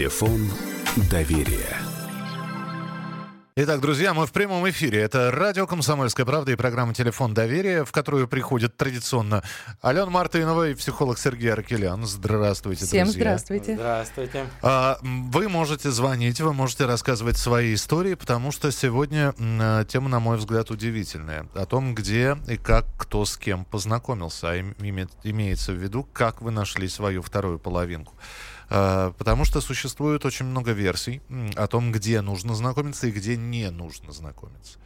Телефон доверия. Итак, друзья, мы в прямом эфире. Это радио «Комсомольская правда» и программа «Телефон доверия», в которую приходит традиционно Алена Мартынова и психолог Сергей Аркелян. Здравствуйте, Всем друзья. здравствуйте. Здравствуйте. А, Вы можете звонить, вы можете рассказывать свои истории, потому что сегодня э, тема, на мой взгляд, удивительная. О том, где и как кто с кем познакомился. А им- име- имеется в виду, как вы нашли свою вторую половинку. А, Потому что существует очень много версий о том, где нужно знакомиться и где не нужно знакомиться.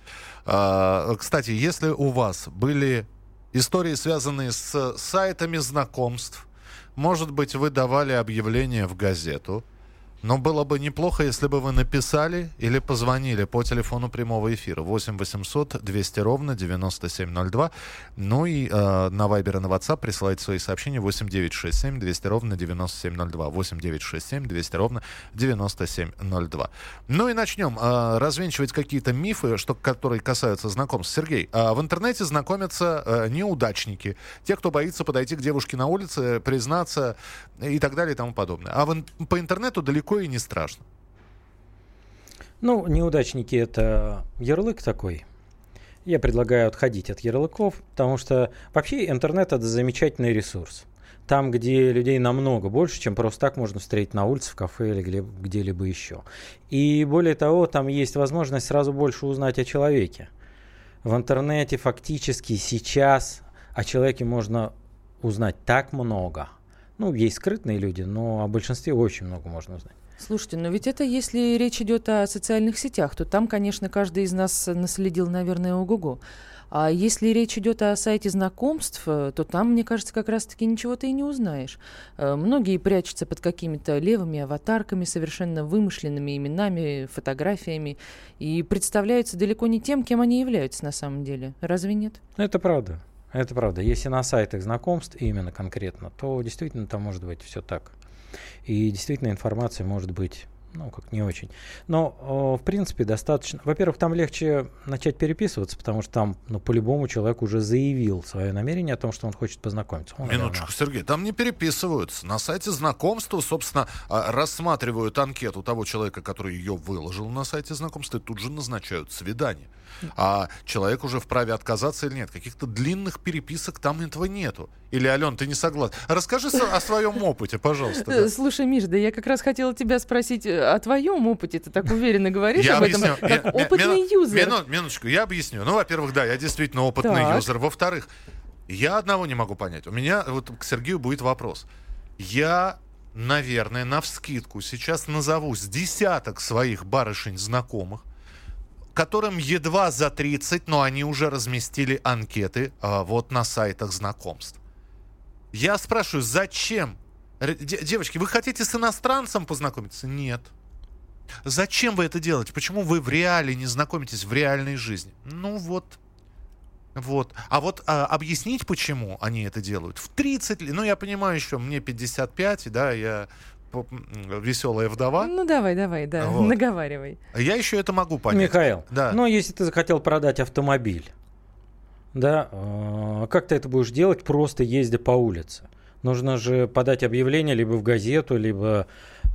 А, Кстати, если у вас были истории, связанные с сайтами знакомств, может быть, вы давали объявление в газету, но было бы неплохо, если бы вы написали или позвонили по телефону прямого эфира 8 800 200 ровно 9702. Ну и э, на Viber и на WhatsApp присылайте свои сообщения 8 967 200 ровно 9702. 8 967 200 ровно 9702. Ну и начнем э, развенчивать какие-то мифы, что, которые касаются знакомств. Сергей, а в интернете знакомятся э, неудачники, те, кто боится подойти к девушке на улице, признаться и так далее и тому подобное. А в по интернету далеко и не страшно. Ну, неудачники это ярлык такой. Я предлагаю отходить от ярлыков, потому что вообще интернет это замечательный ресурс. Там, где людей намного больше, чем просто так можно встретить на улице, в кафе или где- где-либо еще. И более того, там есть возможность сразу больше узнать о человеке. В интернете фактически сейчас о человеке можно узнать так много. Ну, есть скрытные люди, но о большинстве очень много можно узнать. Слушайте, но ведь это если речь идет о социальных сетях, то там, конечно, каждый из нас наследил, наверное, ого-го. А если речь идет о сайте знакомств, э, то там, мне кажется, как раз-таки ничего ты и не узнаешь. Э, Многие прячутся под какими-то левыми аватарками, совершенно вымышленными именами, фотографиями, и представляются далеко не тем, кем они являются на самом деле. Разве нет? Это правда. Это правда. Если на сайтах знакомств именно конкретно, то действительно там может быть все так. И действительно информация может быть, ну, как не очень. Но, э, в принципе, достаточно. Во-первых, там легче начать переписываться, потому что там, ну, по-любому человек уже заявил свое намерение о том, что он хочет познакомиться. Он, Минуточку, Сергей, там не переписываются. На сайте знакомства, собственно, а, рассматривают анкету того человека, который ее выложил на сайте знакомства, и тут же назначают свидание. А человек уже вправе отказаться или нет. Каких-то длинных переписок там этого нету. Или, Ален, ты не согласен? Расскажи о своем опыте, пожалуйста. да. Э, Слушай, Миш, да я как раз хотела тебя спросить э, о твоем опыте. Ты так уверенно говоришь Я об этом, объясню. как Я- опытный мину- юзер. мину- минуточку, я объясню. Ну, во-первых, да, я действительно опытный Так. юзер. Во-вторых, я одного не могу понять. У меня вот к Сергею будет вопрос. Я, наверное, навскидку сейчас назову с десяток своих барышень знакомых, которым едва за 30, но они уже разместили анкеты а, вот на сайтах знакомств. Я спрашиваю, зачем? Девочки, вы хотите с иностранцем познакомиться? Нет. Зачем вы это делаете? Почему вы в реале не знакомитесь в реальной жизни? Ну вот. Вот. А вот а, объяснить, почему они это делают. В 30 лет, ну я понимаю еще, мне 55, да, я веселая вдова. Ну давай, давай, да, Вот. наговаривай. Я еще это могу понять. Михаил, Да. ну если ты захотел продать автомобиль, да, э, как ты это будешь делать, просто ездя по улице? Нужно же подать объявление либо в газету, либо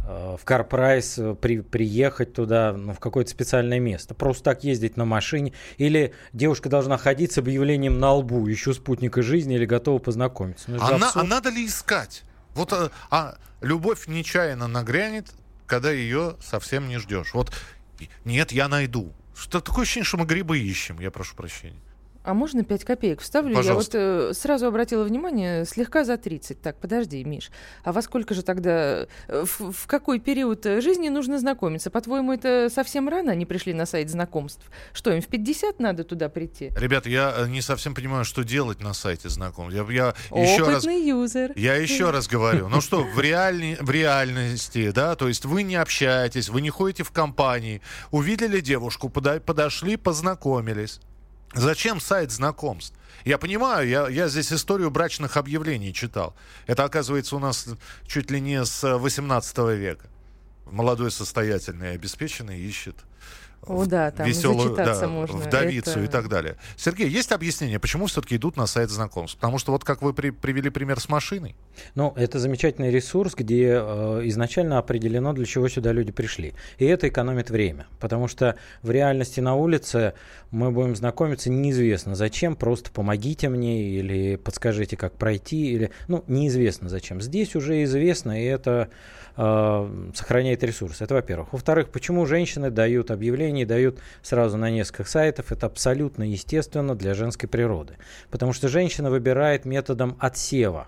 э, в Карпрайс, э, при, приехать туда, ну, в какое-то специальное место. Просто так ездить на машине. Или девушка должна ходить с объявлением на лбу, ищу спутника жизни или готова познакомиться. Ну, же А, а надо ли искать? Вот а, а любовь нечаянно нагрянет, когда ее совсем не ждешь. Вот нет, я найду. Что такое ощущение, что мы грибы ищем, я прошу прощения. А можно 5 копеек вставлю? Пожалуйста. Я вот э, сразу обратила внимание, слегка за 30. Так, подожди, Миш. А во сколько же тогда, э, в, в какой период жизни нужно знакомиться? По-твоему, это совсем рано они пришли на сайт знакомств? Что, им в 50 надо туда прийти? Ребята, я э, не совсем понимаю, что делать на сайте знакомств. Я, я еще раз, Опытный юзер. я еще раз говорю, ну что, в, реальни- в реальности, да, то есть вы не общаетесь, вы не ходите в компании, увидели девушку, подошли, познакомились. Зачем сайт знакомств? Я понимаю, я, я здесь историю брачных объявлений читал. Это, оказывается, у нас чуть ли не с 18 века. Молодой, состоятельный обеспеченный ищет О, да, там веселую, зачитаться да, можно. вдовицу Это- и так далее. Сергей, есть объяснение, почему все-таки идут на сайт знакомств? Потому что вот как вы при- привели пример с машиной, Ну, это замечательный ресурс, где э, изначально определено, для чего сюда люди пришли. И это экономит время. Потому что в реальности на улице мы будем знакомиться неизвестно зачем, просто помогите мне или подскажите, как пройти, или, ну, неизвестно зачем. Здесь уже известно, и это э, сохраняет ресурс. Это во-первых. Во-вторых, почему женщины дают объявления, дают сразу на нескольких сайтов, это абсолютно естественно для женской природы. Потому что женщина выбирает методом отсева.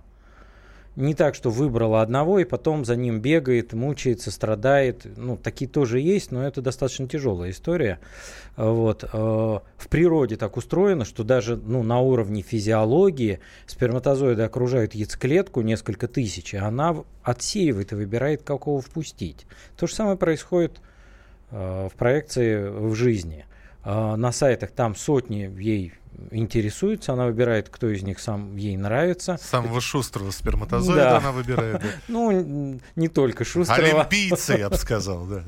Не так, что выбрала одного и потом за ним бегает, мучается, страдает. Ну, такие тоже есть, но это достаточно тяжелая история. А, Вот. э, В природе так устроено, что даже ну, на уровне физиологии сперматозоиды окружают яйцеклетку несколько тысяч, и она отсеивает и выбирает, какого впустить. То же самое происходит э, в проекции в жизни. Э, На сайтах там сотни ей интересуются, она выбирает, кто из них сам ей нравится. самого шустрого сперматозоида Да. она выбирает. да. Ну, не только Шустрова. Олимпийцы, я бы сказал, да.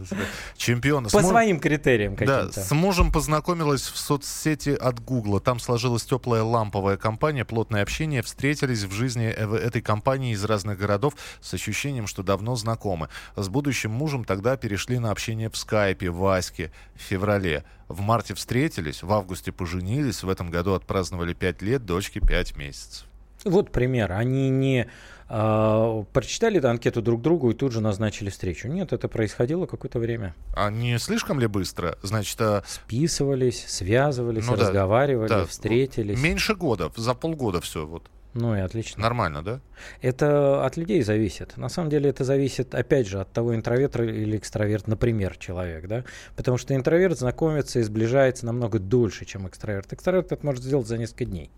Чемпионы. По Смо- своим критериям Да, каким-то. с мужем познакомилась в соцсети от Гугла. Там сложилась теплая ламповая компания, плотное общение. Встретились в жизни э- этой компании из разных городов с ощущением, что давно знакомы. С будущим мужем тогда перешли на общение в скайпе, в Аське в феврале. В марте встретились, в августе поженились, в этом году отпраздновали 5 лет, дочке 5 месяцев. Вот пример. Они не а, прочитали анкету друг другу и тут же назначили встречу. Нет, это происходило какое-то время. А не слишком ли быстро? Значит, а, Списывались, связывались, Ну разговаривали, да, встретились. меньше года, за полгода все. Вот. Ну и отлично. Нормально, да? Это от людей зависит. На самом деле это зависит, опять же, от того, интроверт или экстраверт, например, человек, да. Потому что интроверт знакомится и сближается намного дольше, чем экстраверт. Экстраверт это может сделать за несколько дней.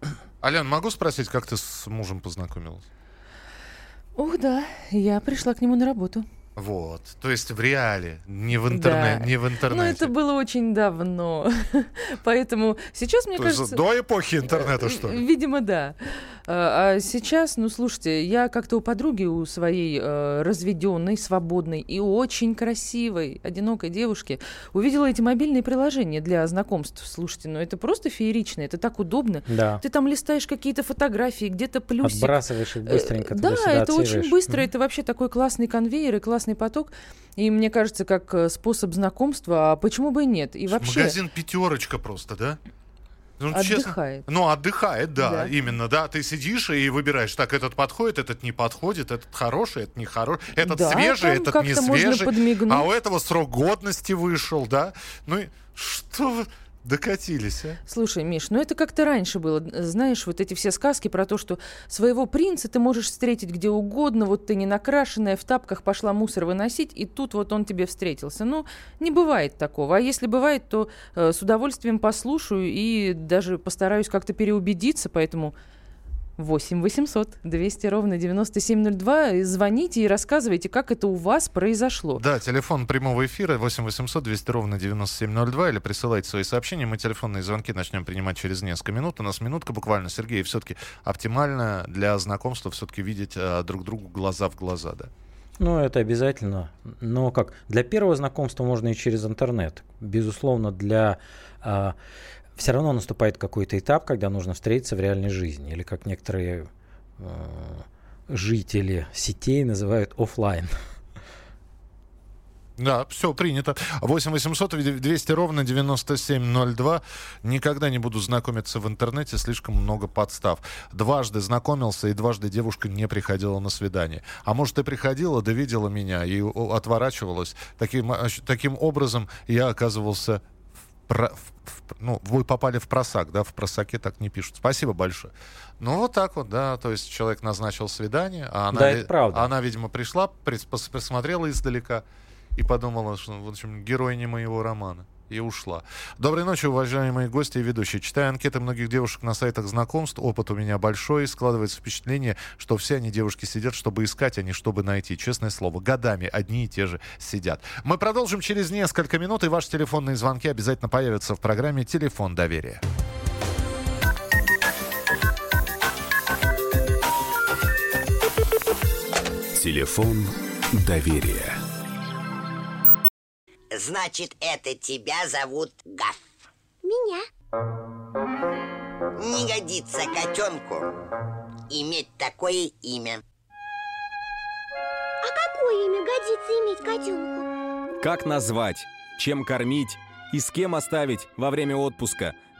Ален, могу спросить, как ты с мужем познакомилась? Ух, да, я пришла к нему на работу. Вот. То есть в реале, не в, интернете, Да. не в интернете. это было очень давно. Поэтому сейчас, мне То кажется... до эпохи интернета, что ли? Видимо, да. А а сейчас, ну, слушайте, я как-то у подруги, у своей э, разведенной, свободной и очень красивой, одинокой девушки увидела эти мобильные приложения для знакомств. Слушайте, ну это просто феерично, это так удобно. Да. Ты там листаешь какие-то фотографии, где-то плюсик. Отбрасываешь их быстренько Э, Да, туда-сюда, это очень быстро, Мгм. это вообще такой классный конвейер и классный поток. И мне кажется, как э, способ знакомства, а почему бы и нет? И вообще Магазин пятерочка просто, да? Ну, честно. отдыхает. Ну, отдыхает, да, Да. именно, да. Ты сидишь и выбираешь, так, этот подходит, этот не подходит, этот хороший, этот не хороший, этот Да, свежий, этот не свежий. А у этого срок годности вышел, да? Ну, что вы докатились, а? Слушай, Миш, ну это как-то раньше было. Знаешь, вот эти все сказки про то, что своего принца ты можешь встретить где угодно, вот ты не накрашенная, в тапках пошла мусор выносить, и тут вот он тебе встретился. Ну, не бывает такого. А если бывает, то э, с удовольствием послушаю и даже постараюсь как-то переубедиться, поэтому 8 800 200 ровно 9702. И Звоните и рассказывайте, как это у вас произошло. Да, телефон прямого эфира 8 800 200 ровно 9702 или присылайте свои сообщения. Мы телефонные звонки начнем принимать через несколько минут. У нас минутка буквально. Сергей, все-таки оптимально для знакомства все-таки видеть а, друг другу глаза в глаза, да? Ну, это обязательно. Но как? Для первого знакомства можно и через интернет. Безусловно, для... все равно наступает какой-то этап, когда нужно встретиться в реальной жизни. Или как некоторые э, жители сетей называют офлайн. Да, все принято. 8 800 200 ровно 9702. Никогда не буду знакомиться в интернете, слишком много подстав. Дважды знакомился, и дважды девушка не приходила на свидание. А может, и приходила, да видела меня и отворачивалась. Таким, ощ- таким образом я оказывался про- в- ну, вы попали в просак, да, в просаке так не пишут. Спасибо большое. Ну, вот так вот, да, то есть человек назначил свидание, а она, Да, это правда. она видимо, пришла, прис- пос- посмотрела издалека и подумала, что, в общем, герой не моего романа. И ушла. Доброй ночи, уважаемые гости и ведущие. Читая анкеты многих девушек на сайтах знакомств, опыт у меня большой, складывается впечатление, что все они, девушки, сидят, чтобы искать, а не чтобы найти. Честное слово, годами одни и те же сидят. Мы продолжим через несколько минут, и ваши телефонные звонки обязательно появятся в программе «Телефон доверия». Телефон доверия. Значит, это тебя зовут Гав. Меня. Не годится котенку иметь такое имя. А какое имя годится иметь котенку? Как назвать, чем кормить и с кем оставить во время отпуска.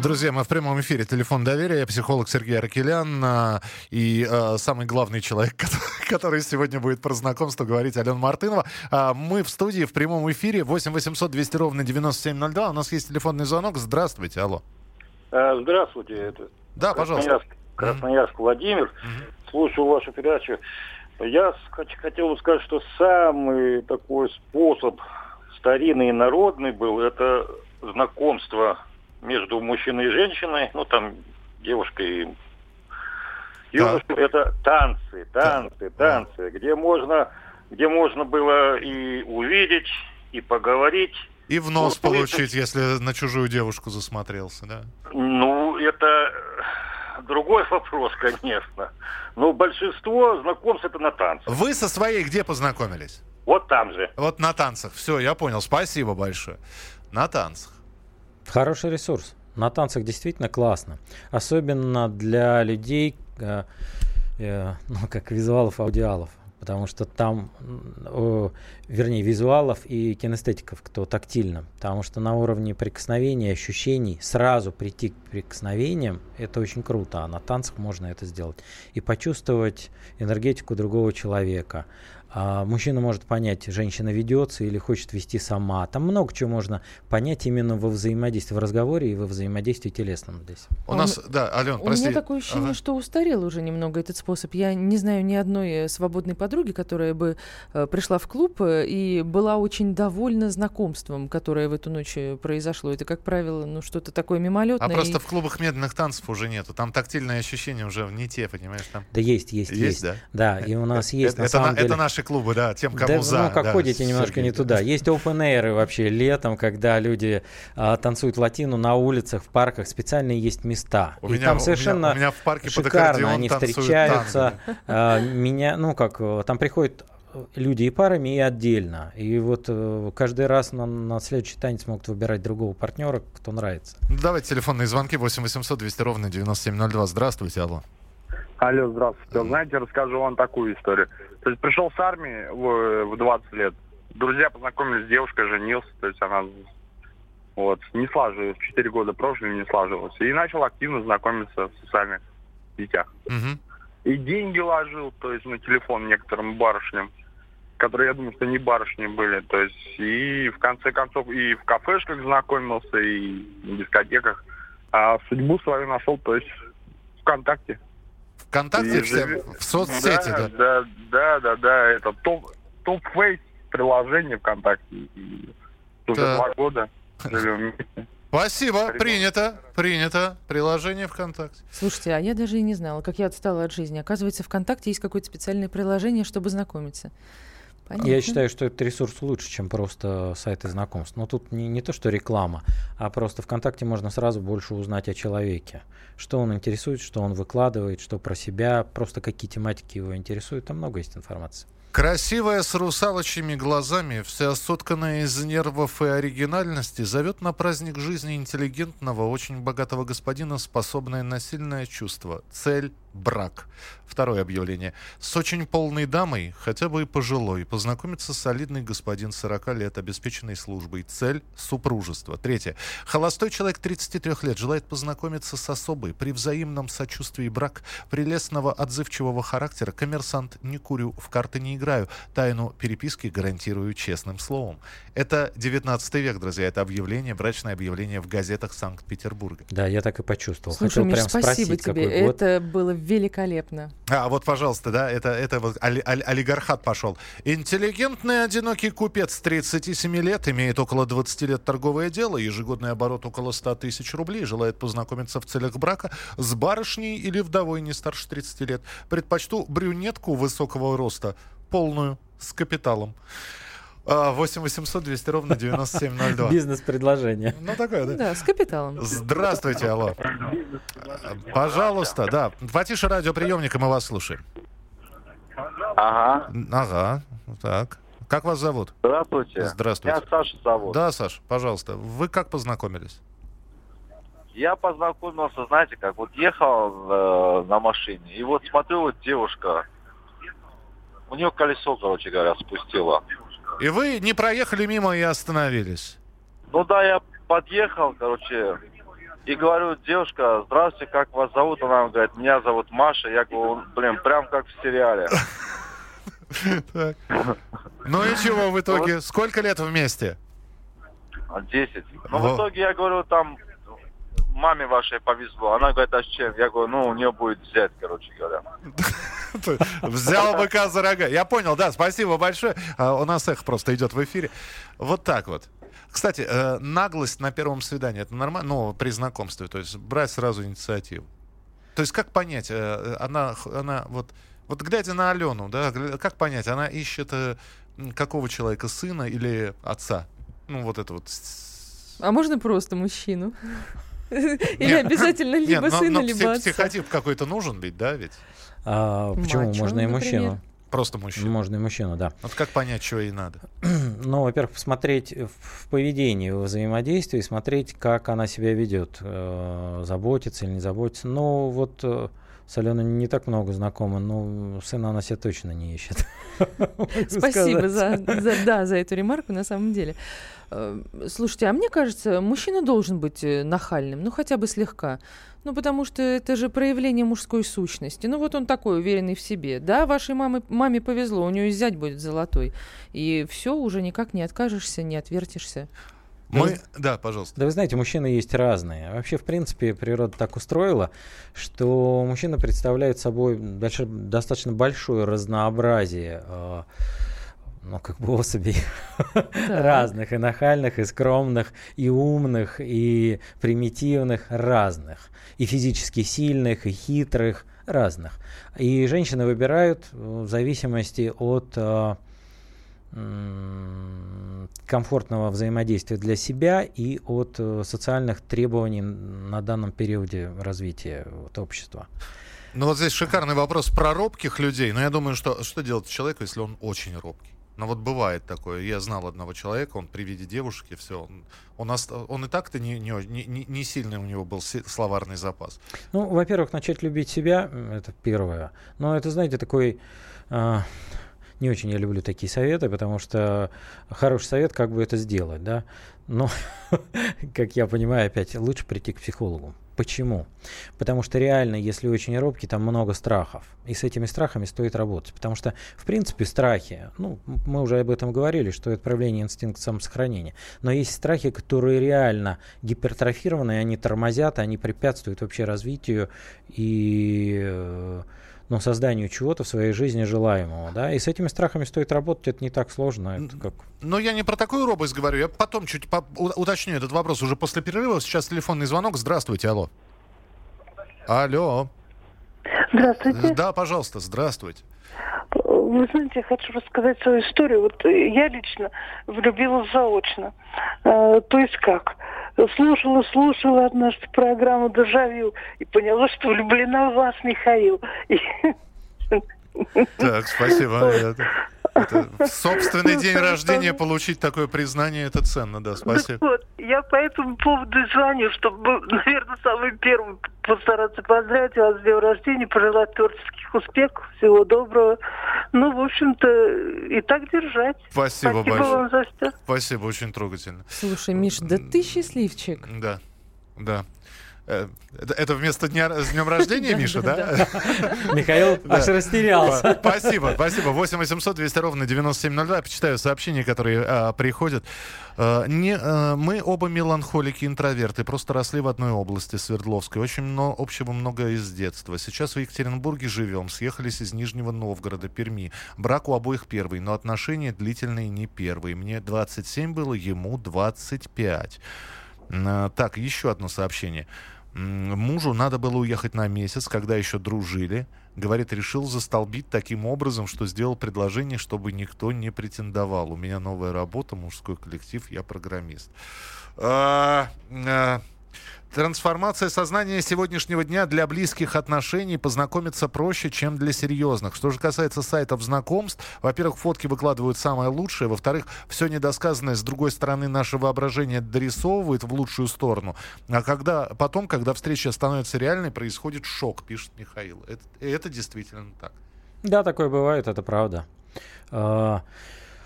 Друзья, мы в прямом эфире «Телефон доверия». Я психолог Сергей Аркелян а, и а, самый главный человек, который, сегодня будет про знакомство говорить, Алена Мартынова. А, мы в студии в прямом эфире 8 800 200 ровно 9702. У нас есть телефонный звонок. Здравствуйте, алло. А, Здравствуйте. Это Да, пожалуйста. Красноярск, Красноярск Владимир. Слушаю вашу передачу. Я хотел бы сказать, что самый такой способ старинный и народный был, это знакомство между мужчиной и женщиной, ну там девушкой и юношей, это танцы, танцы, танцы, где можно, где можно было и увидеть, и поговорить. И в нос Ну, получить, если на чужую девушку засмотрелся, да? Ну, это другой вопрос, конечно. Но большинство знакомств это на танцах. Вы со своей где познакомились? Вот там же. Вот на танцах. Все, я понял. Спасибо большое. На танцах. Хороший ресурс. На танцах действительно классно. Особенно для людей, э, э, ну, как визуалов, аудиалов. Потому что там, о, вернее, визуалов и кинестетиков, кто тактильно. Потому что на уровне прикосновений, ощущений сразу прийти к прикосновениям, это очень круто. А на танцах можно это сделать. И почувствовать энергетику другого человека. А мужчина может понять, женщина ведется или хочет вести сама. Там много чего можно понять именно во взаимодействии, в разговоре и во взаимодействии телесном здесь. У А нас, да, Ален, У прости. меня такое ощущение, Ага. что устарел уже немного этот способ. Я не знаю ни одной э, свободной подруги, которая бы э, пришла в клуб э, и была очень довольна знакомством, которое в эту ночь э, произошло. Это, как правило, ну что-то такое мимолетное. А просто и- в клубах медленных танцев уже нету. Там тактильные ощущения уже не те, понимаешь? Там Да есть, есть, есть. есть, да? Да, и у нас есть на самом деле... это наши клубы, да, тем, кому да, за. ну, как да, ходите немножко Сергей, не да. туда. Есть open air вообще летом, когда люди а, танцуют латину на улицах, в парках. Специально есть места. У и меня- у там меня- совершенно у меня в парке под шикарно они встречаются. А, меня, ну как, э, там приходят э, люди и парами, и отдельно. И вот э, каждый раз на, на следующий танец могут выбирать другого партнера, кто нравится. Ну, давайте телефонные звонки 8 800 200 ровно 9702. Здравствуйте, алло. Алло, здравствуйте. Знаете, расскажу вам такую историю. То есть пришел с армии в, в 20 лет. Друзья познакомились с девушкой, женился. То есть она вот, не слаживалась. 4 года прожили, не слаживалась. И начал активно знакомиться в социальных сетях. Мгм. И деньги ложил, то есть на телефон некоторым барышням, которые, я думаю, что не барышни были. То есть и в конце концов и в кафешках знакомился, и в дискотеках. А судьбу свою нашел, то есть ВКонтакте. ВКонтакте, И все, в соцсети, да. да. Да, да, да, это топ, топ-фейс приложение ВКонтакте. И уже два года живем вместе. Спасибо, принято, принято. Приложение ВКонтакте. Слушайте, а я даже и не знала, как я отстала от жизни. Оказывается, ВКонтакте есть какое-то специальное приложение, чтобы знакомиться. Понятно. Я считаю, что этот ресурс лучше, чем просто сайты знакомств. Но тут не, не то, что реклама, а просто ВКонтакте можно сразу больше узнать о человеке. Что он интересует, что он выкладывает, что про себя, просто какие тематики его интересуют. Там много есть информации. Красивая с русалочьими глазами, вся сотканная из нервов и оригинальности, зовет на праздник жизни интеллигентного, очень богатого господина, способное на сильное чувство. Цель – брак. Второе объявление. С очень полной дамой, хотя бы и пожилой, познакомится солидный господин 40 лет, обеспеченный службой. Цель – супружество. Третье. Холостой человек 33 лет желает познакомиться с особой при взаимном сочувствии брак, прелестного отзывчивого характера, коммерсант, не курю, в карты не играю, тайну переписки гарантирую честным словом. Это 19 век, друзья, это объявление, брачное объявление в газетах Санкт-Петербурга. Да, я так и почувствовал. Слушай, Хотел Миш, прям спасибо спросить, тебе. какой год. Это было великолепно. А, вот, пожалуйста, да, это, это вот оли- оли- олигархат пошел. Интеллигентный одинокий купец 37 лет, имеет около 20 лет торговое дело, ежегодный оборот около 100 тысяч рублей, желает познакомиться в целях брака с барышней или вдовой не старше 30 лет. Предпочту брюнетку высокого роста, полную, с капиталом. А, 8 800 200 ровно 9702. Бизнес-предложение. Ну, такое, да? Да, с капиталом. Здравствуйте, алло. Пожалуйста, да. Потише радиоприемника, мы вас слушаем. Ага. Ага, так. Как вас зовут? Здравствуйте. Здравствуйте. Меня Саша зовут. Да, Саш, пожалуйста. Вы как познакомились? Я познакомился, знаете, как вот ехал э, на машине, и вот смотрю, вот девушка, у нее колесо, короче говоря, спустило. И вы не проехали мимо и остановились? Ну да, я подъехал, короче, и говорю, девушка, здравствуйте, как вас зовут? Она говорит, меня зовут Маша. Я говорю, блин, прям как в сериале. Ну и чего в итоге? Сколько лет вместе? Десять. Ну, в итоге я говорю, там маме вашей повезло. Она говорит, а с чем? Я говорю, ну, у нее будет взять, короче говоря. Взял быка за рога. Я понял, да, спасибо большое. А, У нас эхо просто идет в эфире. Вот так вот. Кстати, э, наглость на первом свидании, это нормально? Ну, при знакомстве, то есть брать сразу инициативу. То есть как понять, э, она, она вот, вот глядя на Алену, да, как понять, она ищет э, какого человека, сына или отца? Ну, вот это вот. А можно просто мужчину? Или обязательно либо сына, либо отца? психотип какой-то нужен ведь, да, ведь? А, почему? Мачо, Можно и например. мужчину. Просто мужчина. Можно и мужчину, да. Вот как понять, что ей надо? Ну, во-первых, посмотреть в поведении, в взаимодействии, смотреть, как она себя ведет, э, заботится или не заботится. Ну, вот э, с Аленой не так много знакома, но сына она себе точно не ищет. Спасибо за, за- да, за эту ремарку, на самом деле. Э, Слушайте, а мне кажется, мужчина должен быть э, нахальным, ну хотя бы слегка. Ну, потому что это же проявление мужской сущности. Ну, вот он такой, уверенный в себе. Да, вашей маме, маме повезло, у нее зять будет золотой. И все, уже никак не откажешься, не отвертишься. Мы... Да, пожалуйста. Да вы знаете, мужчины есть разные. Вообще, в принципе, природа так устроила, что мужчина представляет собой дальше достаточно большое разнообразие э, ну, как бы особей разных, и нахальных, и скромных, и умных, и примитивных, разных, и физически сильных, и хитрых, разных. И женщины выбирают в зависимости от э, комфортного взаимодействия для себя и от э, социальных требований на данном периоде развития вот, общества. Ну вот здесь шикарный вопрос про робких людей. Но я думаю, что что делать человеку, если он очень робкий? Ну вот бывает такое. Я знал одного человека, он при виде девушки, все, он, он, ост- он и так-то не, не, не, не сильный у него был словарный запас. Ну, во-первых, начать любить себя, это первое. Но это, знаете, такой... а, не очень я люблю такие советы, потому что хороший совет, как бы это сделать, да. Но, как я понимаю, опять лучше прийти к психологу. Почему? Потому что реально, если очень робкий, там много страхов. И с этими страхами стоит работать. Потому что, в принципе, страхи, ну, мы уже об этом говорили, что это проявление инстинкта самосохранения. Но есть страхи, которые реально гипертрофированы, они тормозят, они препятствуют вообще развитию и ну, созданию чего-то в своей жизни желаемого. Да? И с этими страхами стоит работать, это не так сложно. Это как Но я не про такую робость говорю. Я потом чуть по- уточню этот вопрос уже после перерыва. Сейчас телефонный звонок. Здравствуйте, алло. Алло. Здравствуйте. Да, пожалуйста, здравствуйте. Вы знаете, я хочу рассказать свою историю. Вот я лично влюбилась заочно. Э, то есть как? Слушала, слушала однажды программу «Дежавю» и поняла, что влюблена в вас, Михаил. Так, спасибо. Это, в собственный день рождения получить такое признание, это ценно, да, Так спасибо. вот, я по этому поводу звоню, чтобы, наверное, самый первый постараться поздравить вас с днем рождения, пожелать творческих успехов, всего доброго. Ну, в общем-то, и так держать. Спасибо Спасибо большое. вам за все. Спасибо, очень трогательно. Слушай, Миш, да ты счастливчик. Да, да. Э, Это это вместо дня с днем рождения, Миша, да? Михаил аж растерялся. Спасибо, спасибо. 8 800 200 ровно 9702. Я почитаю сообщения, которые а, приходят. А, не, а, мы оба меланхолики, интроверты, просто росли в одной области, Свердловской. Очень много общего много из детства. Сейчас в Екатеринбурге живем, съехались из Нижнего Новгорода, Перми. Брак у обоих первый, но отношения длительные не первые. Мне 27 было, ему 25. А, Так, еще одно сообщение. Мужу надо было уехать на месяц, когда еще дружили. Говорит, решил застолбить таким образом, что сделал предложение, чтобы никто не претендовал. У меня новая работа, мужской коллектив, я программист. А, а, Трансформация сознания сегодняшнего дня для близких отношений познакомиться проще, чем для серьезных. Что же касается сайтов знакомств, во-первых, фотки выкладывают самое лучшее, во-вторых, все недосказанное с другой стороны наше воображение дорисовывает в лучшую сторону. А когда, потом, когда встреча становится реальной, происходит шок, пишет Михаил. Это, это действительно так. Да, такое бывает, это правда.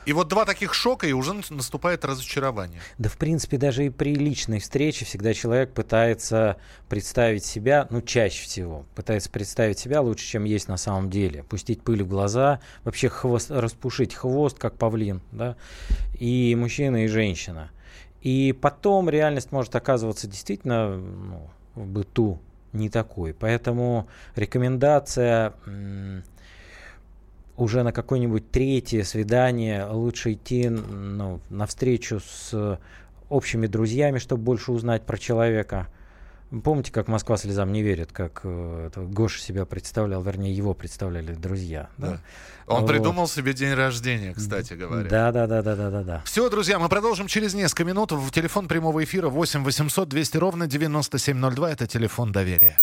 И вот два таких шока, и уже наступает разочарование. Да, в принципе, даже и при личной встрече всегда человек пытается представить себя, ну, чаще всего, пытается представить себя лучше, чем есть на самом деле. Пустить пыль в глаза, вообще хвост, распушить хвост, как павлин, да, и мужчина, и женщина. И потом реальность может оказываться действительно ну, в быту не такой. Поэтому рекомендация м, уже на какое-нибудь третье свидание лучше идти ну, на встречу с общими друзьями, чтобы больше узнать про человека. Помните, как Москва слезам не верит, как э, это Гоша себя представлял, вернее, его представляли друзья. Да? Да. Он Вот. придумал себе день рождения, кстати говоря. Да, да, да, да, да, да, да. Все, друзья, мы продолжим через несколько минут. В телефон прямого эфира 8 800 200 ровно 9702. Это телефон доверия.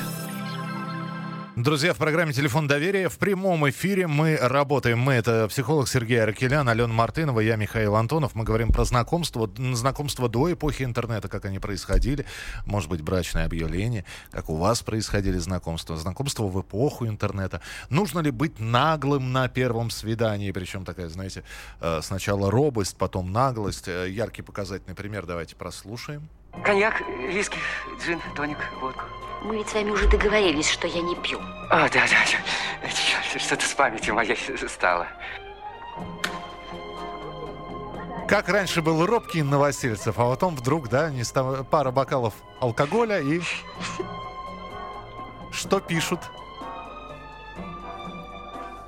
Друзья, в программе «Телефон доверия» в прямом эфире мы работаем. Мы — это психолог Сергей Аркелян, Алена Мартынова, я Михаил Антонов. Мы говорим про знакомство, знакомство до эпохи интернета, как они происходили. Может быть, брачное объявление, как у вас происходили знакомства. Знакомство в эпоху интернета. Нужно ли быть наглым на первом свидании? Причем такая, знаете, э, сначала робость, потом наглость. Э, Яркий показательный пример давайте прослушаем. Коньяк, виски, джин, тоник, водку. Мы ведь с вами уже договорились, что я не пью. А, да, да, Что-то с памятью моей стало. Как раньше был робкий Новосельцев, а потом вдруг, да, не став- пара бокалов алкоголя и... Что пишут?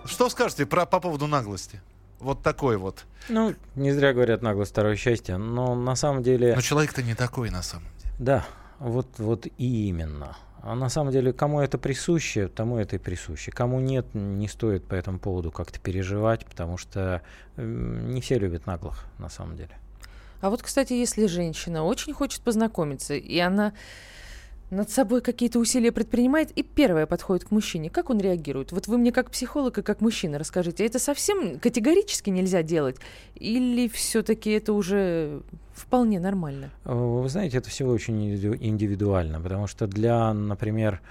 Что скажете про, по поводу наглости? Вот такой вот. Ну, не зря говорят наглость второе счастье, но на самом деле... Но человек-то не такой на самом деле. Да, вот, вот и именно. А на самом деле, кому это присуще, тому это и присуще. Кому нет, не стоит по этому поводу как-то переживать, потому что не все любят наглых, на самом деле. А вот, кстати, если женщина очень хочет познакомиться, и она над собой какие-то усилия предпринимает и первая подходит к мужчине, как он реагирует? Вот вы мне как психолог и как мужчина расскажите, это совсем категорически нельзя делать? Или все-таки это уже вполне нормально? Э, Вы знаете, это всего очень индивиду- индивидуально, потому что для, например,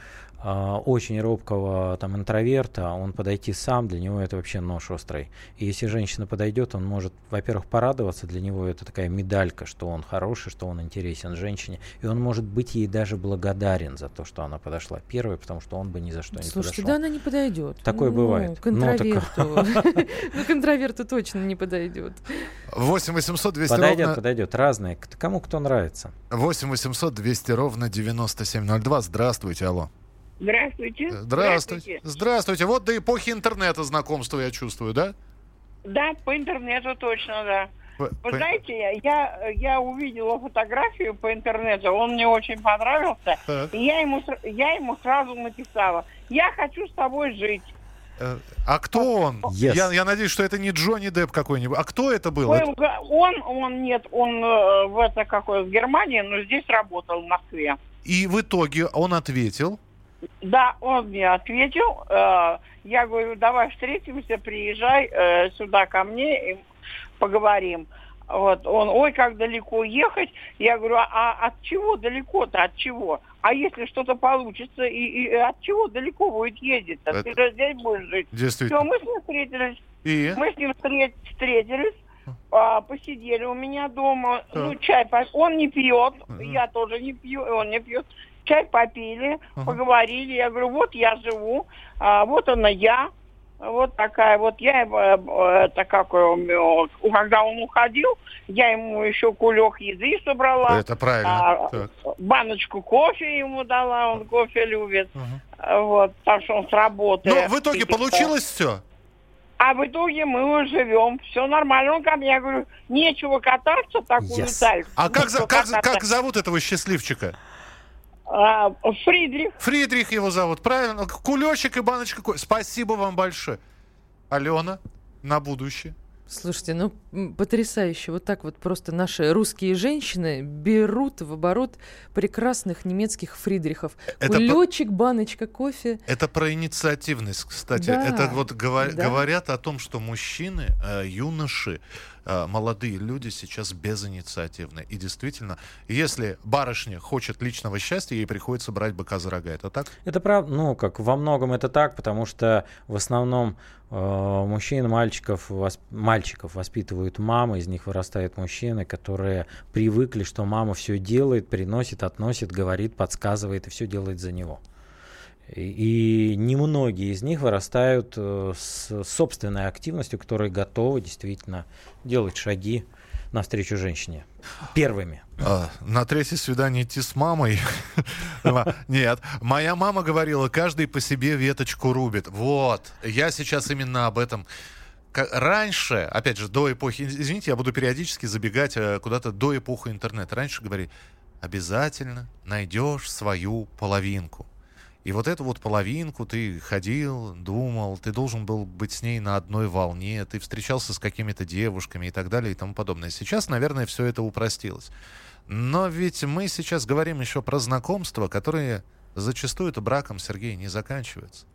очень робкого там интроверта, он подойти сам, для него это вообще нож острый. И если женщина подойдет, он может, во-первых, порадоваться, для него это такая медалька, что он хороший, что он интересен женщине, и он может быть ей даже благодарен за то, что она подошла первой, потому что он бы ни за что не Слушайте, подошел. да она не подойдет. Такое Ну, бывает. К Ну, интроверту. Ну, к интроверту точно не подойдет. 8 800 200 Подойдет, подойдет, разные, кому кто нравится. 8 800 200 ровно 9702. Здравствуйте, алло. Здравствуйте. Здравствуйте. Здравствуйте. Вот до эпохи интернета знакомства я чувствую, да? Да, по интернету точно, да. Вы знаете, я, я увидела фотографию по интернету, он мне очень понравился, Так. и я ему, я ему сразу написала, я хочу с тобой жить. э, А кто он? Yes. Я, я надеюсь, что это не Джонни Депп какой-нибудь. А кто это был? Га- Он, он, нет, он э, в это какой, в Германии, но здесь работал в Москве. И в итоге он ответил. Да, он мне ответил. э, Я говорю, давай встретимся, приезжай э, сюда ко мне и поговорим. Вот он, ой, как далеко ехать. Я говорю, а, а от чего далеко-то, от чего? А если что-то получится, и, и от чего далеко будет ездить-то? Это- Ты же здесь будешь жить. Действительно. Все, мы с ним встретились. И? Мы с ним встре- встретились, а, посидели у меня дома. Ну, чай Он не пьет, я тоже не пью, он не пьет. Чай попили, поговорили. Я говорю, вот я живу, а, вот она я. Вот такая вот я, его, э, это как, э, э, когда он уходил, я ему еще кулек еды собрала. Это правильно. а, Так. баночку кофе ему дала, он кофе любит. А, Вот, так что он с работы. Но в итоге получилось все? А в итоге мы живем, все нормально. Он ко мне, я говорю, нечего кататься, так улетали. А как, за- как, за- кататься. как зовут этого счастливчика? А, Фридрих. Фридрих его зовут, правильно? Кулечек и баночка кофе. Спасибо вам большое. Алена, на будущее. Слушайте, ну потрясающе. Вот так вот просто наши русские женщины берут в оборот прекрасных немецких Фридрихов. Это по- Кулечек, баночка кофе. Это про инициативность, кстати. Да, Это вот говор- да. говорят о том, что мужчины, э, юноши, молодые люди сейчас безинициативны. И действительно, если барышня хочет личного счастья, ей приходится брать быка за рога. Это так? Это правда, ну, как во многом это так, потому что в основном э, мужчин, мальчиков, вос- мальчиков воспитывают мамы, из них вырастают мужчины, которые привыкли, что мама все делает, приносит, относит, говорит, подсказывает и все делает за него. И, немногие из них вырастают э, с собственной активностью, которые готовы действительно делать шаги навстречу женщине. Первыми. А, на третье свидание идти с мамой? Ма- Нет. Моя мама говорила, каждый по себе веточку рубит. Вот. Я сейчас именно об этом. Раньше, опять же, до эпохи... Извините, я буду периодически забегать э, куда-то до эпохи интернета. Раньше говорили, обязательно найдешь свою половинку. И вот эту вот половинку ты ходил, думал, ты должен был быть с ней на одной волне, ты встречался с какими-то девушками и так далее и тому подобное. Сейчас, наверное, все это упростилось. Но ведь мы сейчас говорим еще про знакомства, которые зачастую-то браком, Сергей, не заканчиваются.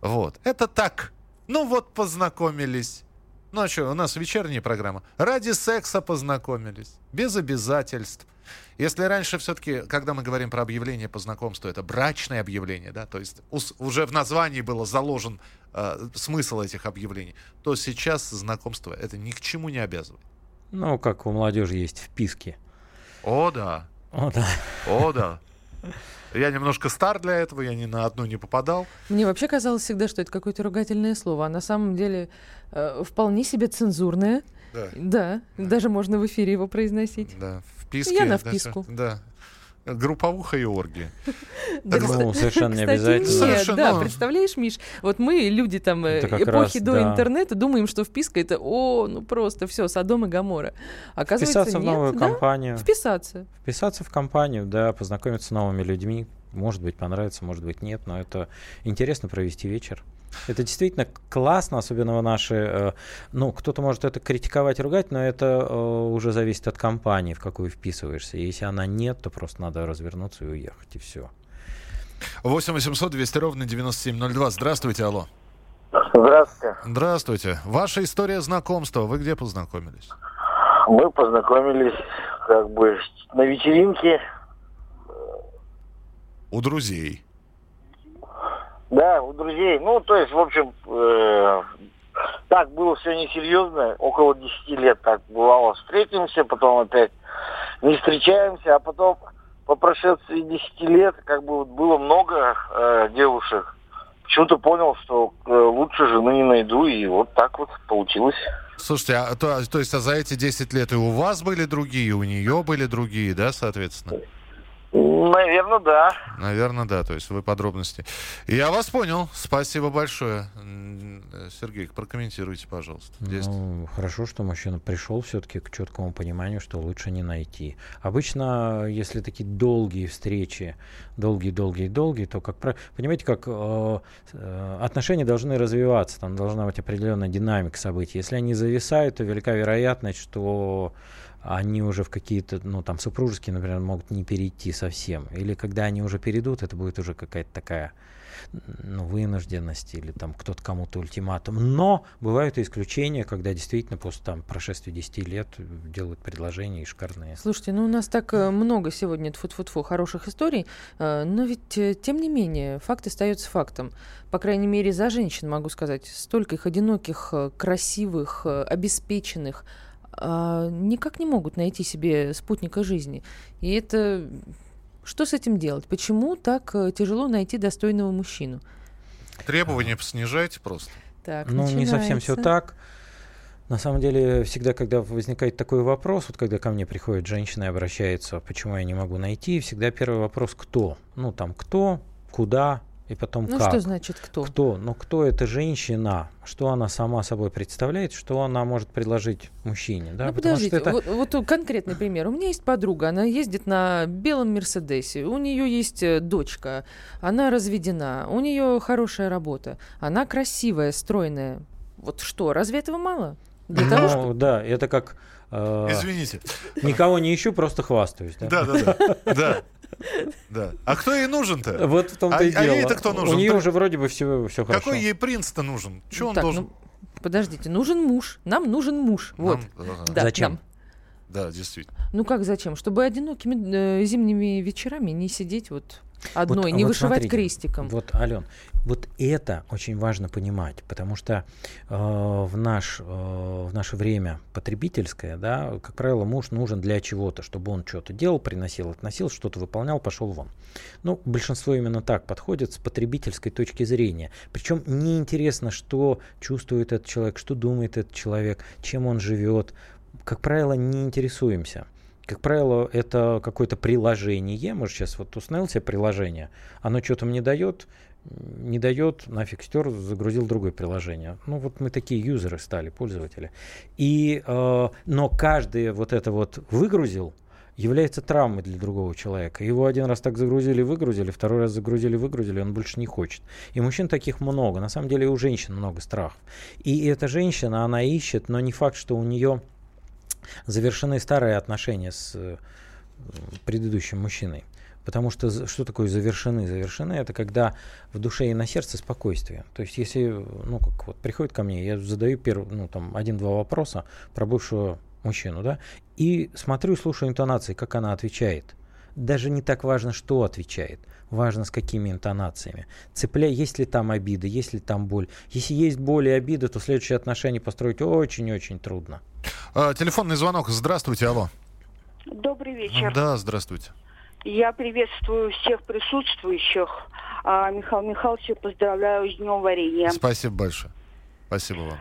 Вот. Это так. Ну вот познакомились. Ну а что, у нас вечерняя программа. Ради секса познакомились. Без обязательств. Если раньше все-таки, когда мы говорим про объявление по знакомству, это брачное объявление, да, то есть уже в названии было заложен э, смысл этих объявлений, то сейчас знакомство это ни к чему не обязывает. Ну, как у молодежи есть вписки. О, да. О, да. О, да. Я немножко стар для этого, я ни на одну не попадал. Мне вообще казалось всегда, что это какое-то ругательное слово, а на самом деле э, вполне себе цензурное. Да. Да, даже можно в эфире его произносить. Да, вписки. Я на да, вписку. Да. Групповуха и оргии. Да, Так Ну, совершенно не обязательно. Нет, Совершенно. да, представляешь, Миш, вот мы, люди там э, эпохи раз, до да. интернета, думаем, что вписка это, о, ну просто все, Содом и Гамора. Оказывается, Вписаться в нет, новую да? компанию. Вписаться. Вписаться в компанию, да, познакомиться с новыми людьми. Может быть, понравится, может быть, нет, но это интересно провести вечер. Это действительно классно, особенно в наши... э, ну, кто-то может это критиковать, ругать, но это э, уже зависит от компании, в какую вписываешься. Если она нет, то просто надо развернуться и уехать, и все. 8 800 200 ровно 9702. Здравствуйте, алло. Здравствуйте. Здравствуйте. Ваша история знакомства. Вы где познакомились? Мы познакомились как бы на вечеринке. У друзей. Да, у друзей. Ну, то есть, в общем, э, так было все несерьезно. Около 10 лет так бывало. Встретимся, потом опять не встречаемся, а потом по прошествии 10 лет как бы вот было много э, девушек. Почему-то понял, что э, лучше жены не найду, и вот так вот получилось. Слушайте, а, то, то есть а за эти 10 лет и у вас были другие, и у нее были другие, да, соответственно? Наверное, да. Наверное, да, то есть вы подробности. Я вас понял, спасибо большое. Сергей, прокомментируйте, пожалуйста. Ну, хорошо, что мужчина пришел все-таки к четкому пониманию, что лучше не найти. Обычно, если такие долгие встречи, долгие-долгие-долгие, то, как правило, понимаете, как э, э, отношения должны развиваться, там должна быть определенная динамика событий. Если они зависают, то велика вероятность, что они уже в какие-то, ну, там, супружеские, например, могут не перейти совсем. Или когда они уже перейдут, это будет уже какая-то такая ну, вынужденность или там кто-то кому-то ультиматум. Но бывают и исключения, когда действительно после там прошествия 10 лет делают предложения и шикарные. Слушайте, ну у нас так э, много сегодня тфу-тфу-тфу хороших историй, э, но ведь э, тем не менее факт остается фактом. По крайней мере, за женщин могу сказать, столько их одиноких, красивых, обеспеченных, никак не могут найти себе спутника жизни. И это что с этим делать? Почему так э, тяжело найти достойного мужчину? Требования снижайте просто. Так, Ну, не совсем все начинается. так. На самом деле, всегда, когда возникает такой вопрос, вот когда ко мне приходит женщина и обращается, почему я не могу найти, всегда первый вопрос, кто? Ну, там, кто, куда и потом Ну как. что значит кто? Кто? Ну, кто эта женщина? Что она сама собой представляет? Что она может предложить мужчине? Да? ну, Потому что подождите, это- вот, вот конкретный пример. У меня есть подруга, она ездит на белом Мерседесе, у нее есть э, дочка, она разведена, у нее хорошая работа, она красивая, стройная. Вот что, разве этого мало? Для того, Ну, чтобы... да, это как... э, Извините. Никого не ищу, просто хвастаюсь. Да, Да, да, да. Да. А кто ей нужен-то? Вот в том-то а, и а дело. ей-то кто У нужен? нее При- уже вроде бы все, все хорошо. Какой ей принц-то нужен? Че он Так, должен? ну, подождите, нужен муж. Нам нужен муж. Вот. Да, Зачем? нам. Да, действительно. Ну как зачем? Чтобы одинокими э, зимними вечерами не сидеть вот одной, Вот- не вот вышивать смотрите, крестиком. Вот, Ален, вот это очень важно понимать, потому что э, в, наш, э, в наше время потребительское, да, как правило, муж нужен для чего-то, чтобы он что-то делал, приносил, относил, что-то выполнял, пошел вон. Ну, большинство именно так подходит с потребительской точки зрения. Причем неинтересно, что чувствует этот человек, что думает этот человек, чем он живет. Как правило, не интересуемся. Как правило, это какое-то приложение. Может, сейчас вот установил себе приложение, оно что-то мне дает, не дает, нафиг стер, загрузил другое приложение. Ну, вот мы такие юзеры стали, пользователи. И, э, но каждый вот это вот выгрузил, является травмой для другого человека. Его один раз так загрузили, выгрузили, второй раз загрузили, выгрузили, он больше не хочет. И мужчин таких много. На самом деле у женщин много страхов. И эта женщина, она ищет, но не факт, что у нее завершены старые отношения с э, предыдущим мужчиной. Потому что что такое завершены? Завершены это когда в душе и на сердце спокойствие. То есть если, ну как вот приходит ко мне, я задаю первый, ну там один-два вопроса про бывшего мужчину, да, и смотрю, слушаю интонации, как она отвечает. Даже не так важно, что отвечает, важно с какими интонациями. Цепляй, есть ли там обида, есть ли там боль. Если есть боль и обида, то следующие отношения построить очень-очень трудно. А, телефонный звонок. Здравствуйте, алло. Добрый вечер. Да, здравствуйте. Я приветствую всех присутствующих. А Михаил Михайловича поздравляю с Днем варенья. Спасибо большое. Спасибо вам.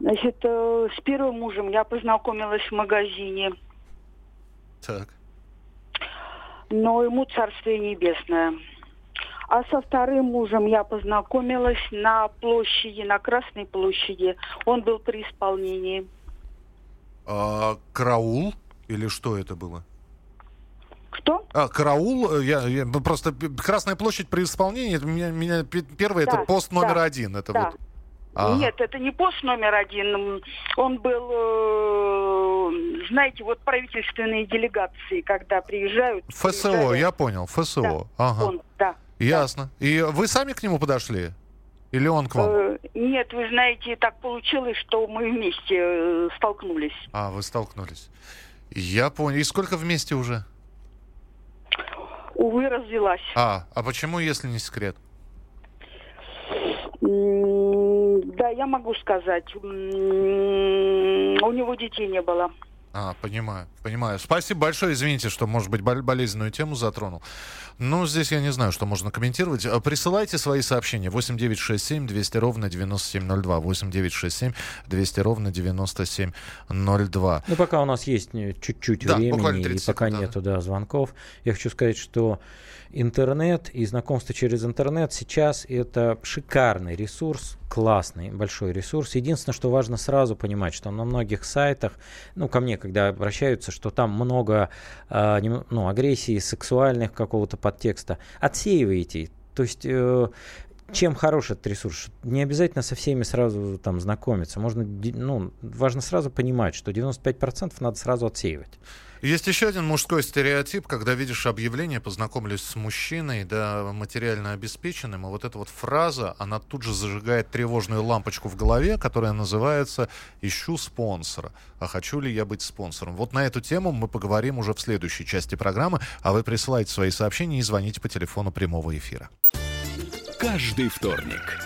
Значит, э, с первым мужем я познакомилась в магазине, Так. но ему царствие небесное. А со вторым мужем я познакомилась на площади, на Красной площади. Он был при исполнении. А, караул? Или что это было? Кто? А, караул, э, я, я- просто Красная площадь при исполнении, это меня, меня пе- первое, это Да, пост номер да, один. Это да. вот. Ага. Нет, это не пост номер один. Он был, э, знаете, вот правительственные делегации, когда приезжают. ФСО, приезжали, я понял, ФСО. ага. Он, да. Ясно. И вы сами к нему подошли? Или он к вам? Э, Нет, вы знаете, так получилось, что мы вместе э, столкнулись. А, вы столкнулись. Я понял. И сколько вместе уже? Увы, развелась. А, а почему, если не секрет? Да, я могу сказать. У него детей не было. А, понимаю, понимаю. Спасибо большое. Извините, что, может быть, бол- болезненную тему затронул. Ну, здесь я не знаю, что можно комментировать. А, Присылайте свои сообщения. 8967 200 ровно 9702. 8967 200 ровно 9702. Ну, пока у нас есть э, чуть-чуть Да, времени, и 30 пока секунд, да. нету да, звонков, я хочу сказать, что интернет и знакомство через интернет сейчас это шикарный ресурс, классный, большой ресурс. Единственное, что важно сразу понимать, что на многих сайтах, ну, ко мне, когда обращаются, что там много э, ну, агрессии, сексуальных какого-то подтекста, отсеивайте. То есть э, чем хорош этот ресурс? Не обязательно со всеми сразу там знакомиться. Можно, ну, важно сразу понимать, что 95% надо сразу отсеивать. Есть еще один мужской стереотип, когда видишь объявление, познакомились с мужчиной, да, материально обеспеченным, и вот эта вот фраза, она тут же зажигает тревожную лампочку в голове, которая называется «Ищу спонсора». А хочу ли я быть спонсором? Вот на эту тему мы поговорим уже в следующей части программы, а вы присылайте свои сообщения и звоните по телефону прямого эфира. Каждый вторник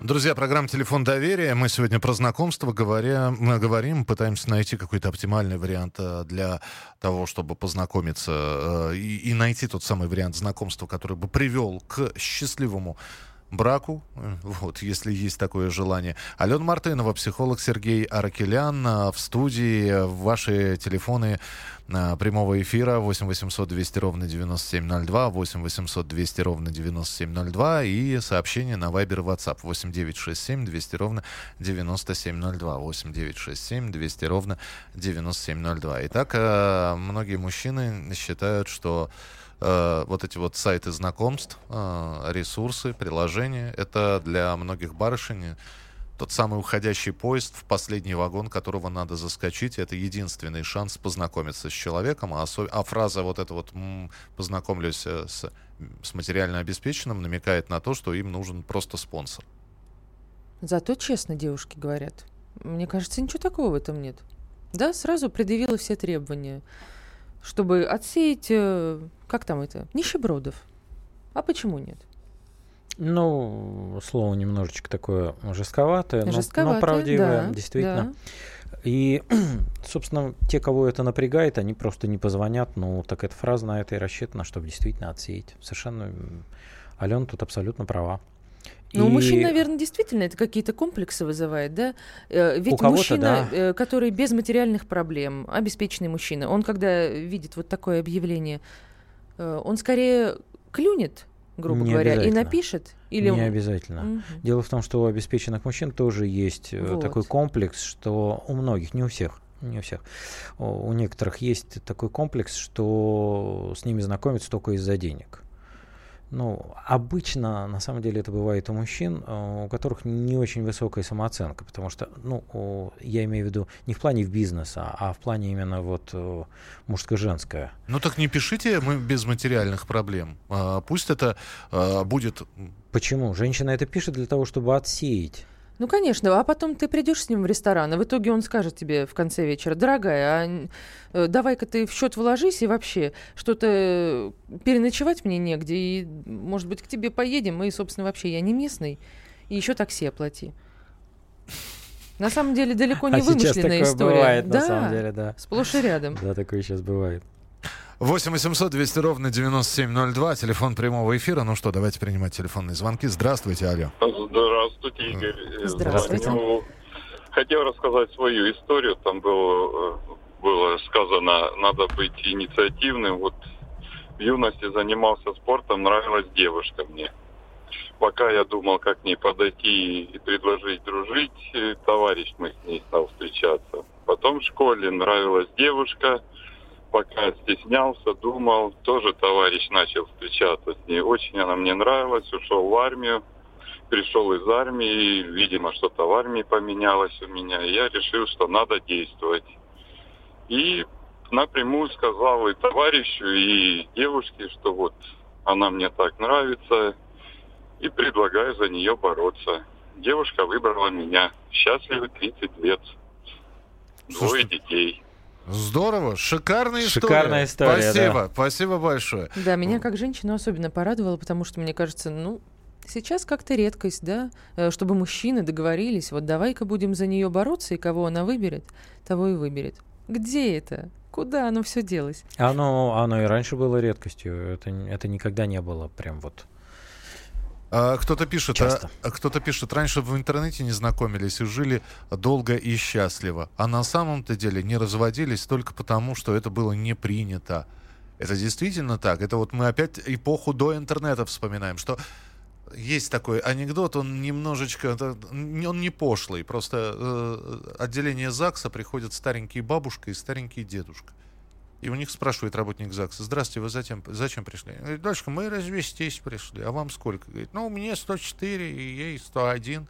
Друзья, программа «Телефон доверия». Мы сегодня про знакомство говоря, мы говорим, пытаемся найти какой-то оптимальный вариант э, для того, чтобы познакомиться э, и, и найти тот самый вариант знакомства, который бы привел к счастливому браку, э, вот, если есть такое желание. Алена Мартынова, психолог Сергей Аракелян в студии. Ваши телефоны прямого эфира 8 800 200 ровно 9702, 8 800 200 ровно 9702 и сообщение на Viber WhatsApp 8 967 200 ровно 9702, 8 967 200 ровно 9702. Итак, э, многие мужчины считают, что э, вот эти вот сайты знакомств, э, ресурсы, приложения, это для многих барышень тот самый уходящий поезд, в последний вагон которого надо заскочить. Это единственный шанс познакомиться с человеком. А, осо... а фраза вот эта вот «познакомлюсь э, с, с материально обеспеченным» намекает на то, что им нужен просто спонсор. Зато честно девушки говорят. Мне кажется, ничего такого в этом нет. Да, сразу предъявила все требования, чтобы отсеять, э, как там это, нищебродов. А почему нет? Ну, слово немножечко такое жестковатое, жестковатое но, но правдивое, да, действительно. Да. И, собственно, те, кого это напрягает, они просто не позвонят. Ну, так эта фраза на это и рассчитана, чтобы действительно отсеять. Совершенно Алена тут абсолютно права. Ну, и... у мужчин, наверное, действительно это какие-то комплексы вызывает, да? Э, ведь мужчина, да. Э, который без материальных проблем, обеспеченный мужчина, он, когда видит вот такое объявление, э, он скорее клюнет грубо не говоря, и напишет? Или... Не обязательно. Угу. Дело в том, что у обеспеченных мужчин тоже есть вот. такой комплекс, что у многих, не у всех, не у всех. У некоторых есть такой комплекс, что с ними знакомятся только из-за денег. Ну, обычно, на самом деле, это бывает у мужчин, э, у которых не очень высокая самооценка, потому что, ну, я имею в виду не в плане бизнеса, а в плане именно вот э, мужско-женское. Ну так не пишите мы без материальных проблем. А, пусть это а, будет... Почему? Женщина это пишет для того, чтобы отсеять ну, конечно, а потом ты придешь с ним в ресторан, и в итоге он скажет тебе в конце вечера, дорогая, а э, давай-ка ты в счет вложись и вообще что-то э, переночевать мне негде, и, может быть, к тебе поедем, и, собственно, вообще я не местный, и еще такси оплати. На самом деле далеко не а вымышленная история. Бывает, да, на самом деле, да. Сплошь и рядом. Да, такое сейчас бывает. 8 800 200 ровно 9702, телефон прямого эфира. Ну что, давайте принимать телефонные звонки. Здравствуйте, алло. Здравствуйте, Игорь. Здравствуйте. Звоню. Хотел рассказать свою историю. Там было, было сказано, надо быть инициативным. Вот в юности занимался спортом, нравилась девушка мне. Пока я думал, как к ней подойти и предложить дружить, товарищ мы с ней стал встречаться. Потом в школе нравилась девушка – пока стеснялся, думал, тоже товарищ начал встречаться с ней. Очень она мне нравилась, ушел в армию, пришел из армии, видимо, что-то в армии поменялось у меня, и я решил, что надо действовать. И напрямую сказал и товарищу, и девушке, что вот она мне так нравится, и предлагаю за нее бороться. Девушка выбрала меня. Счастливы 30 лет. Двое детей. Здорово, шикарная история. Шикарная история, Спасибо, да. спасибо большое. Да, меня как женщину особенно порадовало, потому что мне кажется, ну, сейчас как-то редкость, да, э, чтобы мужчины договорились, вот давай-ка будем за нее бороться, и кого она выберет, того и выберет. Где это? Куда оно все делось? Оно, оно и раньше было редкостью. Это, это никогда не было прям вот. А, кто-то пишет, Часто. а, кто-то пишет, раньше в интернете не знакомились и жили долго и счастливо, а на самом-то деле не разводились только потому, что это было не принято. Это действительно так. Это вот мы опять эпоху до интернета вспоминаем, что есть такой анекдот, он немножечко, он не пошлый, просто э, отделение ЗАГСа приходят старенькие бабушка и старенький дедушка. И у них спрашивает работник ЗАГСа, здравствуйте, вы затем, зачем пришли? Он Говорит, дочка, мы развестись пришли, а вам сколько? Говорит, ну, мне 104, и ей 101.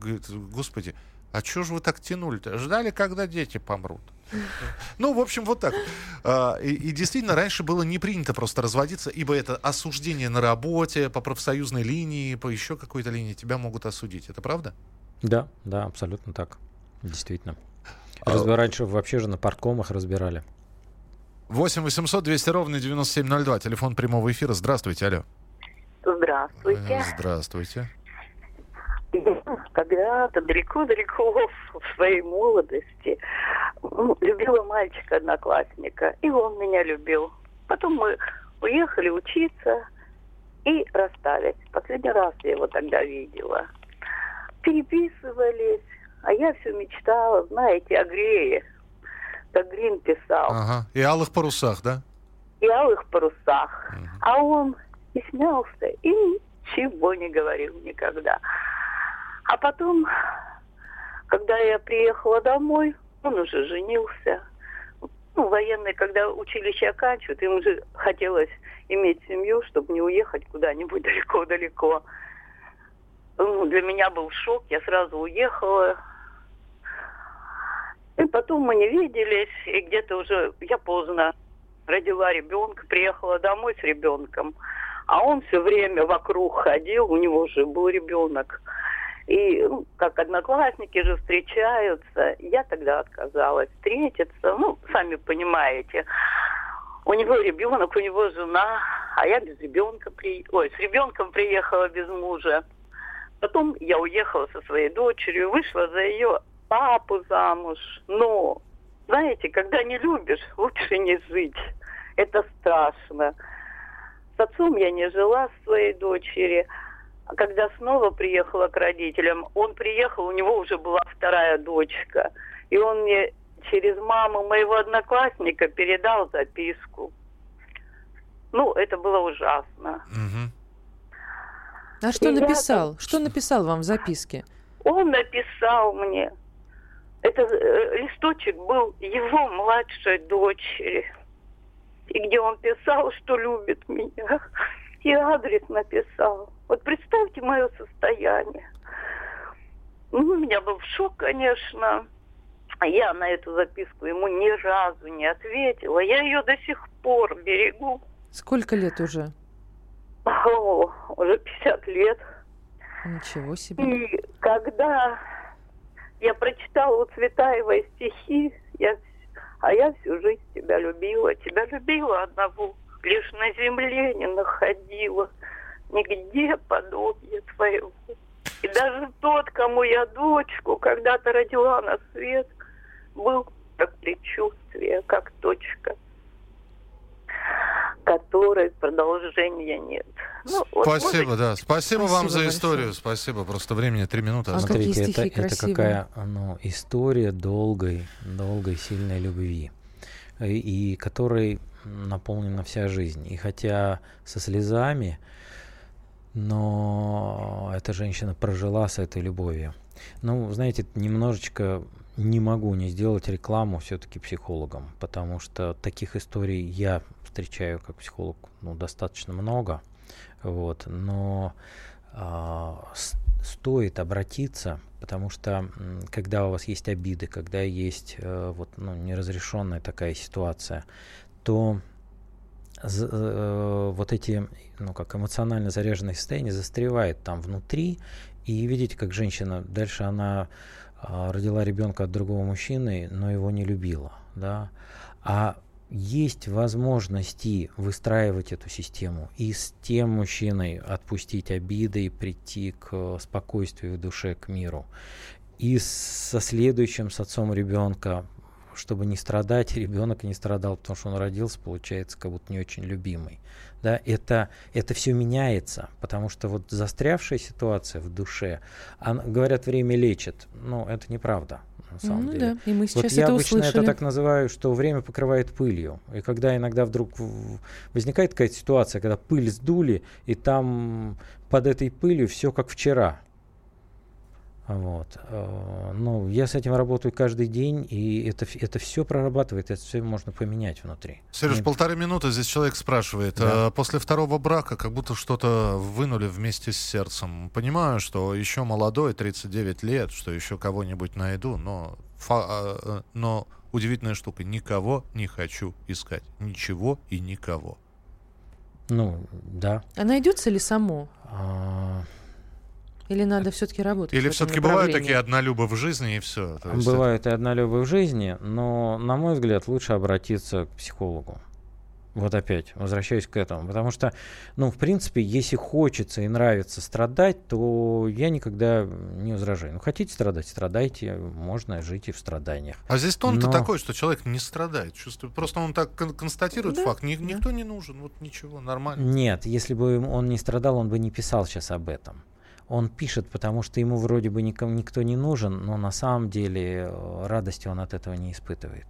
Говорит, господи, а чего же вы так тянули-то? Ждали, когда дети помрут. Ну, в общем, вот так. А, И, и действительно, раньше было не принято просто разводиться, ибо это осуждение на работе, по профсоюзной линии, по еще какой-то линии тебя могут осудить. Это правда? Да, да, абсолютно так. Действительно. А Разбира- Раньше вообще же на парткомах разбирали. 8 800 200 ровно 9702. Телефон прямого эфира. Здравствуйте, алло. Здравствуйте. Здравствуйте. Когда-то далеко-далеко в своей молодости любила мальчика-одноклассника, и он меня любил. Потом мы уехали учиться и расстались. Последний раз я его тогда видела. Переписывались, а я все мечтала, знаете, о Грее, как Грин писал. Ага. И алых парусах, да? и алых парусах. А он и смеялся, и ничего не говорил никогда. А потом, когда я приехала домой, он уже женился. Ну, военные, когда училище оканчивают, им же хотелось иметь семью, чтобы не уехать куда-нибудь далеко-далеко. Ну, для меня был шок, я сразу уехала. И потом мы не виделись, и где-то уже я поздно родила ребенка, приехала домой с ребенком, а он все время вокруг ходил, у него уже был ребенок. И ну, как одноклассники же встречаются, я тогда отказалась встретиться, ну, сами понимаете. У него ребенок, у него жена, а я без ребенка, при... ой, с ребенком приехала без мужа. Потом я уехала со своей дочерью, вышла за ее папу замуж. Но, знаете, когда не любишь, лучше не жить. Это страшно. С отцом я не жила с своей дочери. А когда снова приехала к родителям, он приехал, у него уже была вторая дочка. И он мне через маму моего одноклассника передал записку. Ну, это было ужасно. А что И я написал? Что написал вам в записке? Он написал мне. Это э, листочек был его младшей дочери. И где он писал, что любит меня. И адрес написал. Вот представьте мое состояние. Ну, у меня был шок, конечно. Я на эту записку ему ни разу не ответила. Я ее до сих пор берегу. Сколько лет уже? О, уже 50 лет. Ничего себе. И когда я прочитала у Цветаевой стихи, я, а я всю жизнь тебя любила, тебя любила одного, лишь на земле не находила, нигде подобия твоего. И даже тот, кому я дочку когда-то родила на свет, был как предчувствие, как точка, которой продолжения нет. Ну, вот, Спасибо, может, да. Спасибо, вам Спасибо за большое. историю. Спасибо. Просто времени три минуты. А Смотрите, это, стихи это красивые. какая ну, история долгой, долгой, сильной любви, и, и которой наполнена вся жизнь. И хотя со слезами, но эта женщина прожила с этой любовью. Ну, знаете, немножечко не могу не сделать рекламу все-таки психологам, потому что таких историй я встречаю как психолог ну, достаточно много. Вот, но с- стоит обратиться, потому что когда у вас есть обиды, когда есть э, вот, ну, неразрешенная такая ситуация, то э, вот эти, ну, как эмоционально заряженные состояния застревает там внутри, и видите, как женщина, дальше она э, родила ребенка от другого мужчины, но его не любила, да, а есть возможности выстраивать эту систему и с тем мужчиной отпустить обиды и прийти к спокойствию в душе, к миру. И со следующим, с отцом ребенка, чтобы не страдать, ребенок не страдал, потому что он родился, получается, как будто не очень любимый. Да, это, это все меняется, потому что вот застрявшая ситуация в душе, она, говорят, время лечит, но это неправда на самом ну, деле. Да, и мы сейчас вот это я обычно услышали. это так называю, что время покрывает пылью. И когда иногда вдруг возникает какая-то ситуация, когда пыль сдули, и там под этой пылью все как вчера. Вот. Ну, я с этим работаю каждый день, и это, это все прорабатывает, это все можно поменять внутри. Сереж, Не- полторы минуты здесь человек спрашивает. Да. э, После второго брака как будто что-то вынули вместе с сердцем. Понимаю, что еще молодой, 39 лет, что еще кого-нибудь найду, но, фа- э, э, но удивительная штука, никого не хочу искать. Ничего и никого. Ну, да. А найдется ли само? А, Или надо все-таки работать? Или все-таки бывают такие однолюбы в жизни, и все. Бывают и однолюбы в жизни, но, на мой взгляд, лучше обратиться к психологу. Вот опять, возвращаюсь к этому. Потому что, ну, в принципе, если хочется и нравится страдать, то я никогда не возражаю. Ну, хотите страдать, страдайте, можно жить и в страданиях. А здесь тон-то Но- такой, что человек не страдает. Чувствует. Просто он так кон- констатирует Да, факт. Ни- да. Никто не нужен. Вот ничего, нормально. Нет, если бы он не страдал, он бы не писал сейчас об этом. Он пишет, потому что ему вроде бы никому, никто не нужен, но на самом деле э, радости он от этого не испытывает.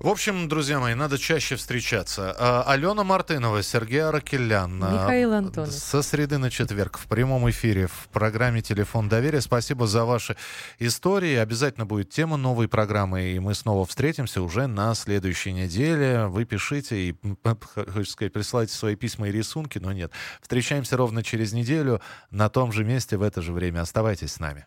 В общем, друзья мои, надо чаще встречаться. А, Алена Мартынова, Сергей Аракелян. а, Михаил Антонов. Со среды на четверг в прямом эфире в программе «Телефон доверия». Спасибо за ваши истории. Обязательно будет тема новой программы, и мы снова встретимся уже на следующей неделе. Вы пишите и, м, п- х- хочется сказать, присылайте свои письма и рисунки, но нет. Встречаемся ровно через неделю на том же месте в это же время. Оставайтесь с нами.